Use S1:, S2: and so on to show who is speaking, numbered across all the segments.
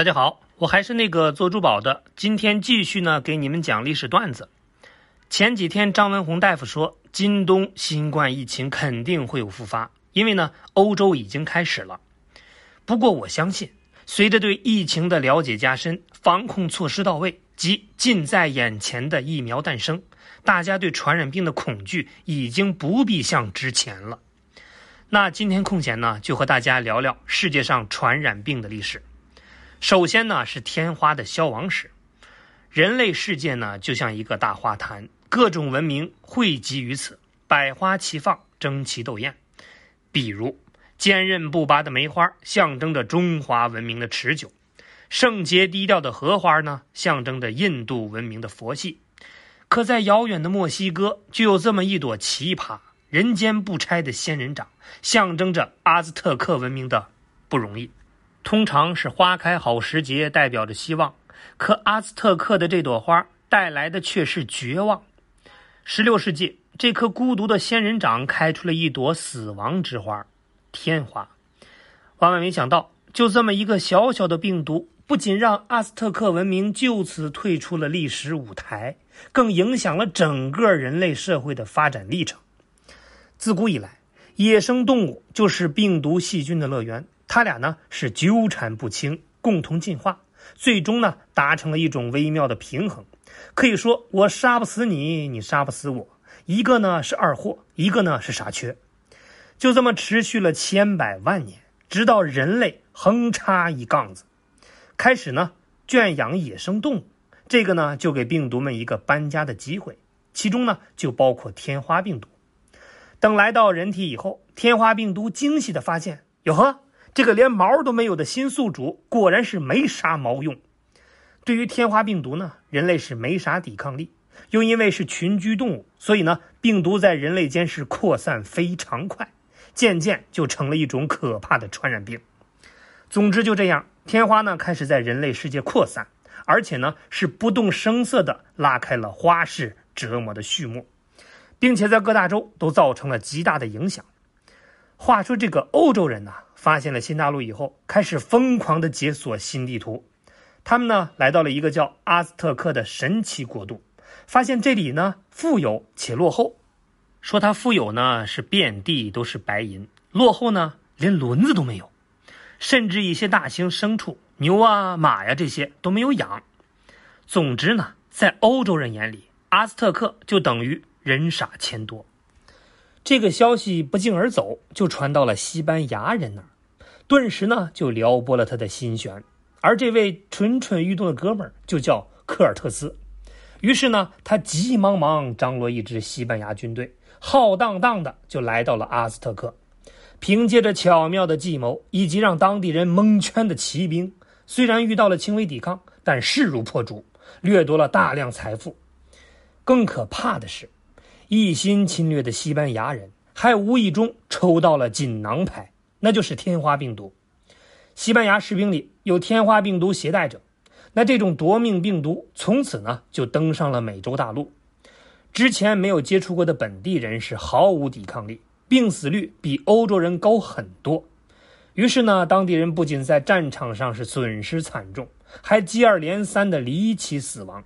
S1: 大家好，我还是那个做珠宝的，今天继续呢给你们讲历史段子。前几天张文宏大夫说，今冬新冠疫情肯定会有复发，因为呢欧洲已经开始了。不过我相信，随着对疫情的了解加深，防控措施到位及近在眼前的疫苗诞生，大家对传染病的恐惧已经不必像之前了。那今天空闲呢，就和大家聊聊世界上传染病的历史。首先呢是天花的消亡史。人类世界呢就像一个大花坛，各种文明汇集于此，百花齐放，争奇斗艳。比如。坚韧不拔的梅花象征着中华文明的持久，圣洁低调的荷花呢，象征着印度文明的佛系。可在遥远的墨西哥，就有这么一朵奇葩，人间不拆的仙人掌，象征着阿兹特克文明的不容易。通常是花开好时节，代表着希望，可阿兹特克的这朵花带来的却是绝望。十六世纪，这棵孤独的仙人掌开出了一朵死亡之花。天花，万万没想到，就这么一个小小的病毒，不仅让阿斯特克文明就此退出了历史舞台，更影响了整个人类社会的发展历程。自古以来，野生动物就是病毒细菌的乐园，它俩呢是纠缠不清，共同进化，最终呢达成了一种微妙的平衡。可以说，我杀不死你，你杀不死我，一个呢是二货，一个呢是傻缺。就这么持续了千百万年，直到人类横插一杠子，开始呢圈养野生动物，这个呢就给病毒们一个搬家的机会，其中呢就包括天花病毒。等来到人体以后，天花病毒惊喜的发现，哟呵，这个连毛都没有的新宿主果然是没啥毛用。对于天花病毒呢，人类是没啥抵抗力，又因为是群居动物，所以呢病毒在人类间是扩散非常快。渐渐就成了一种可怕的传染病。总之就这样，天花呢开始在人类世界扩散，而且呢是不动声色地拉开了花式折磨的序幕，并且在各大洲都造成了极大的影响。话说这个欧洲人呢，发现了新大陆以后，开始疯狂地解锁新地图。他们呢来到了一个叫阿兹特克的神奇国度，发现这里呢富有且落后。说它富有呢，是遍地都是白银；落后呢，连轮子都没有，甚至一些大型牲畜，牛啊、马呀这些都没有养。总之呢，在欧洲人眼里，阿兹特克就等于人傻钱多。这个消息不胫而走，就传到了西班牙人那儿，顿时呢就撩拨了他的心弦。而这位蠢蠢欲动的哥们儿就叫科尔特斯。于是呢，他急忙忙张罗一支西班牙军队。浩荡荡的就来到了阿兹特克，凭借着巧妙的计谋以及让当地人蒙圈的骑兵，虽然遇到了轻微抵抗，但势如破竹，掠夺了大量财富。更可怕的是，一心侵略的西班牙人还无意中抽到了锦囊牌，那就是天花病毒。西班牙士兵里有天花病毒携带者，那这种夺命病毒从此呢就登上了美洲大陆。之前没有接触过的本地人是毫无抵抗力，病死率比欧洲人高很多。于是呢，当地人不仅在战场上是损失惨重，还接二连三的离奇死亡。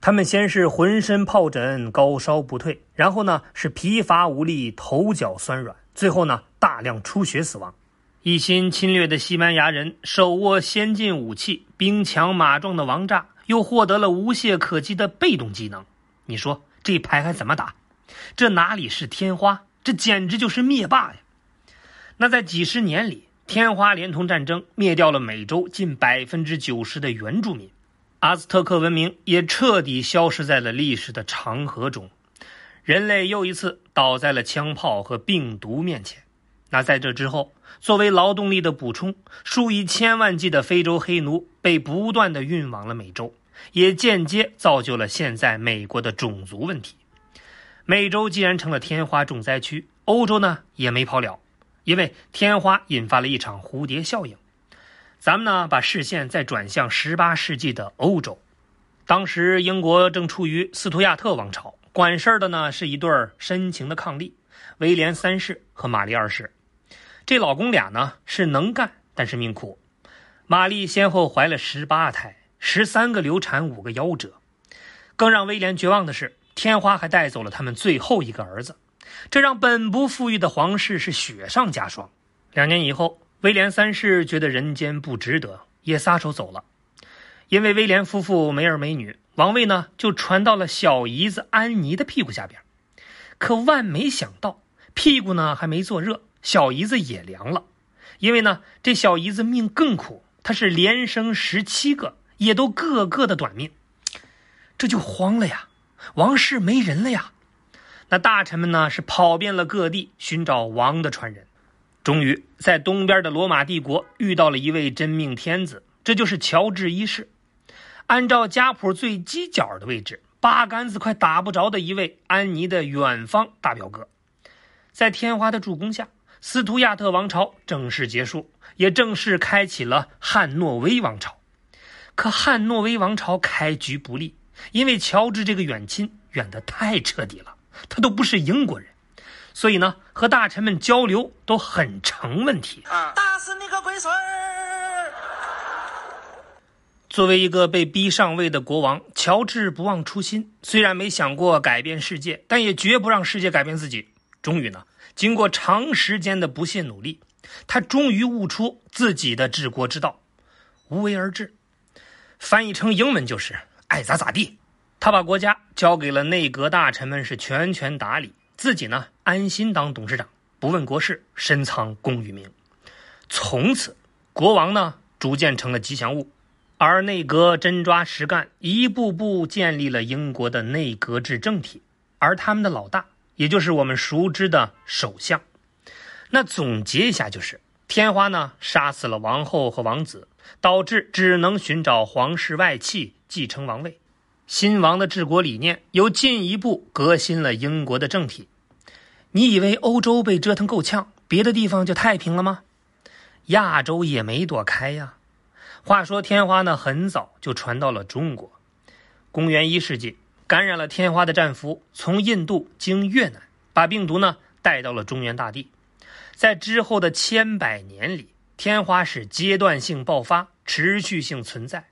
S1: 他们先是浑身疱疹、高烧不退，然后呢是疲乏无力、头脚酸软，最后呢大量出血死亡。一心侵略的西班牙人手握先进武器，兵强马壮的王炸，又获得了无懈可击的被动技能。你说？这牌还怎么打？这哪里是天花？这简直就是灭霸呀！那在几十年里，天花连同战争灭掉了美洲近百分之九十的原住民，阿兹特克文明也彻底消失在了历史的长河中，人类又一次倒在了枪炮和病毒面前。那在这之后，作为劳动力的补充，数以千万计的非洲黑奴被不断的运往了美洲。也间接造就了现在美国的种族问题。美洲既然成了天花重灾区，欧洲呢也没跑了，因为天花引发了一场蝴蝶效应。咱们呢把视线再转向十八世纪的欧洲，当时英国正处于斯图亚特王朝，管事儿的呢是一对深情的伉俪，威廉三世和玛丽二世。这老公俩呢是能干，但是命苦。玛丽先后怀了十八胎，十三个流产，五个夭折。更让威廉绝望的是，天花还带走了他们最后一个儿子，这让本不富裕的皇室是雪上加霜。两年以后，威廉三世觉得人间不值得，也撒手走了。因为威廉夫妇没儿没女，王位呢就传到了小姨子安妮的屁股下边。可万没想到，屁股呢还没坐热，小姨子也凉了。因为呢，这小姨子命更苦，她是连生十七个，也都个个的短命。这就慌了呀，王室没人了呀。那大臣们呢是跑遍了各地寻找王的传人，终于在东边的罗马帝国遇到了一位真命天子，这就是乔治一世。按照家谱最犄角的位置，八竿子快打不着的一位安妮的远方大表哥，在天花的助攻下，斯图亚特王朝正式结束，也正式开启了汉诺威王朝。可汉诺威王朝开局不利，因为乔治这个远亲远得太彻底了，他都不是英国人，所以呢，和大臣们交流都很成问题。打死你个龟孙儿！作为一个被逼上位的国王，乔治不忘初心。虽然没想过改变世界，但也绝不让世界改变自己。终于呢，经过长时间的不懈努力，他终于悟出自己的治国之道——无为而治。翻译成英文就是“爱咋咋地”。他把国家交给了内阁大臣们，是全权打理，自己呢安心当董事长，不问国事，深藏功与名。从此，国王呢逐渐成了吉祥物。而内阁真抓实干，一步步建立了英国的内阁制政体。而他们的老大，也就是我们熟知的首相。那总结一下，就是天花呢杀死了王后和王子，导致只能寻找皇室外戚继承王位。新王的治国理念又进一步革新了英国的政体。你以为欧洲被折腾够呛，别的地方就太平了吗？亚洲也没躲开呀。话说天花呢，很早就传到了中国。公元一世纪，感染了天花的战俘从印度经越南，把病毒呢带到了中原大地。在之后的千百年里，天花是阶段性爆发，持续性存在。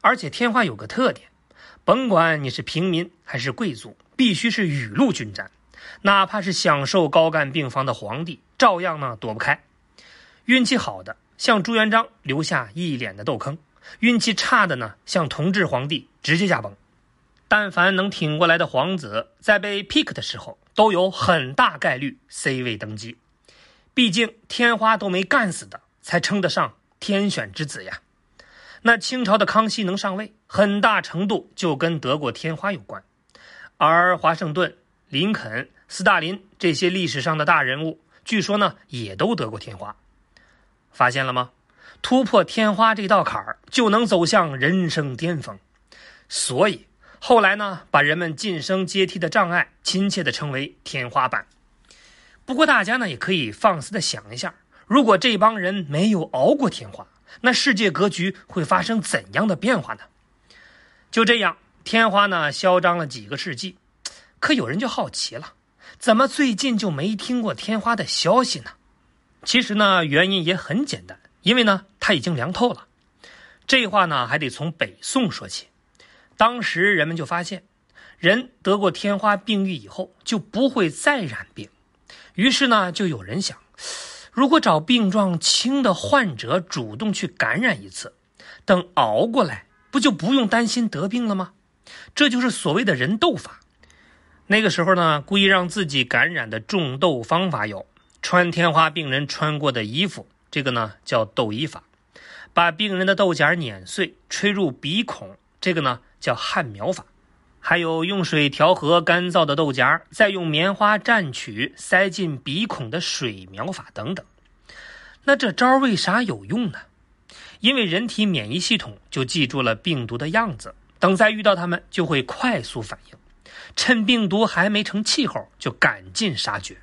S1: 而且天花有个特点，甭管你是平民还是贵族，必须是雨露均沾，哪怕是享受高干病房的皇帝，照样呢躲不开。运气好的。像朱元璋留下一脸的痘坑，运气差的呢，像同治皇帝直接驾崩。但凡能挺过来的皇子，在被 pick 的时候，都有很大概率 C 位登基。毕竟天花都没干死的，才称得上天选之子呀。那清朝的康熙能上位，很大程度就跟得过天花有关。而华盛顿、林肯、斯大林这些历史上的大人物，据说呢，也都得过天花。发现了吗？突破天花这道坎儿，就能走向人生巅峰。所以后来呢，把人们晋升阶梯的障碍，亲切的称为天花板。不过大家呢，也可以放肆的想一下，如果这帮人没有熬过天花，那世界格局会发生怎样的变化呢？就这样，天花呢嚣张了几个世纪，可有人就好奇了，怎么最近就没听过天花的消息呢？其实呢，原因也很简单，因为呢，它已经凉透了。这话呢，还得从北宋说起。当时人们就发现，人得过天花病愈以后，就不会再染病。于是呢，就有人想，如果找病状轻的患者主动去感染一次，等熬过来，不就不用担心得病了吗？这就是所谓的人痘法。那个时候呢，故意让自己感染的种痘方法有。穿天花病人穿过的衣服，这个呢叫痘衣法；把病人的痘痂碾碎，吹入鼻孔，这个呢叫汗苗法；还有用水调和干燥的豆荚，再用棉花蘸取塞进鼻孔的水苗法等等。那这招为啥有用呢？因为人体免疫系统就记住了病毒的样子，等再遇到它们就会快速反应，趁病毒还没成气候就赶尽杀绝。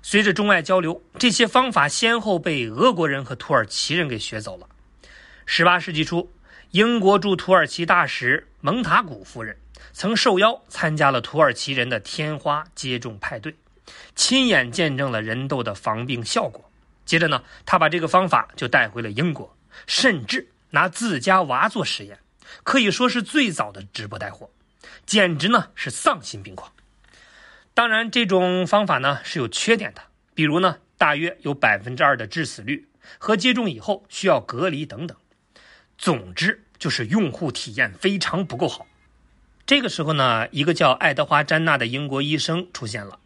S1: 随着中外交流，这些方法先后被俄国人和土耳其人给学走了。十八世纪初，英国驻土耳其大使蒙塔古夫人曾受邀参加了土耳其人的天花接种派对，亲眼见证了人痘的防病效果。接着呢，他把这个方法就带回了英国，甚至拿自家娃做实验，可以说是最早的直播带货，简直呢是丧心病狂。当然，这种方法呢是有缺点的，比如呢，大约有百分之二的致死率和接种以后需要隔离等等。总之，就是用户体验非常不够好。这个时候呢，一个叫爱德华·詹纳的英国医生出现了。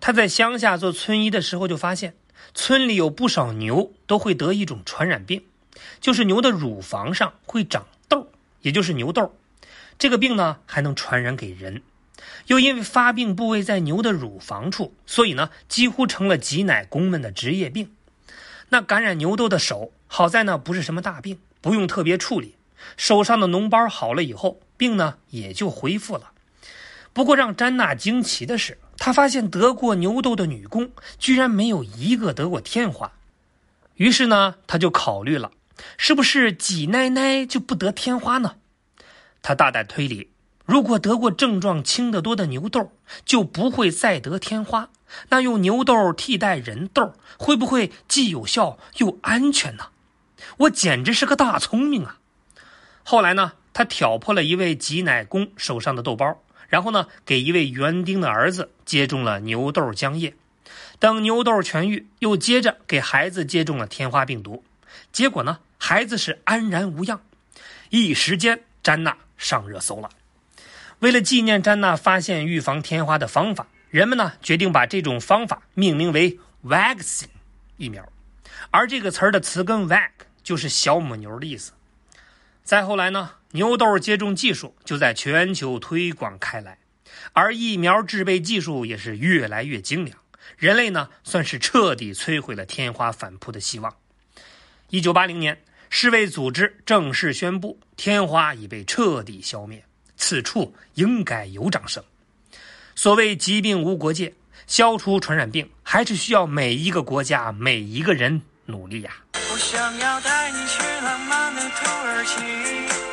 S1: 他在乡下做村医的时候，就发现村里有不少牛都会得一种传染病，就是牛的乳房上会长痘，也就是牛痘。这个病呢，还能传染给人。又因为发病部位在牛的乳房处，所以呢，几乎成了挤奶工们的职业病。那感染牛痘的手，好在呢不是什么大病，不用特别处理，手上的脓包好了以后，病呢也就恢复了。不过让詹娜惊奇的是，她发现得过牛痘的女工居然没有一个得过天花。于是呢，她就考虑了，是不是挤奶奶就不得天花呢？她大胆推理，如果得过症状轻得多的牛痘，就不会再得天花。那用牛痘替代人痘，会不会既有效又安全呢？我简直是个大聪明啊！后来呢，他挑破了一位挤奶工手上的豆包。然后呢，给一位园丁的儿子接种了牛痘浆液，等牛痘痊愈，又接着给孩子接种了天花病毒，结果呢，孩子是安然无恙，一时间詹娜上热搜了。为了纪念詹娜发现预防天花的方法，人们呢决定把这种方法命名为 “vaccine” 疫苗，而这个词儿的词根 “vac” 就是小母牛的意思。再后来呢？牛痘接种技术就在全球推广开来，而疫苗制备技术也是越来越精良。人类呢，算是彻底摧毁了天花反扑的希望。一九八零年，世卫组织正式宣布，天花已被彻底消灭。此处应该有掌声。所谓疾病无国界，消除传染病还是需要每一个国家每一个人努力呀。我想要带你去浪漫土耳其。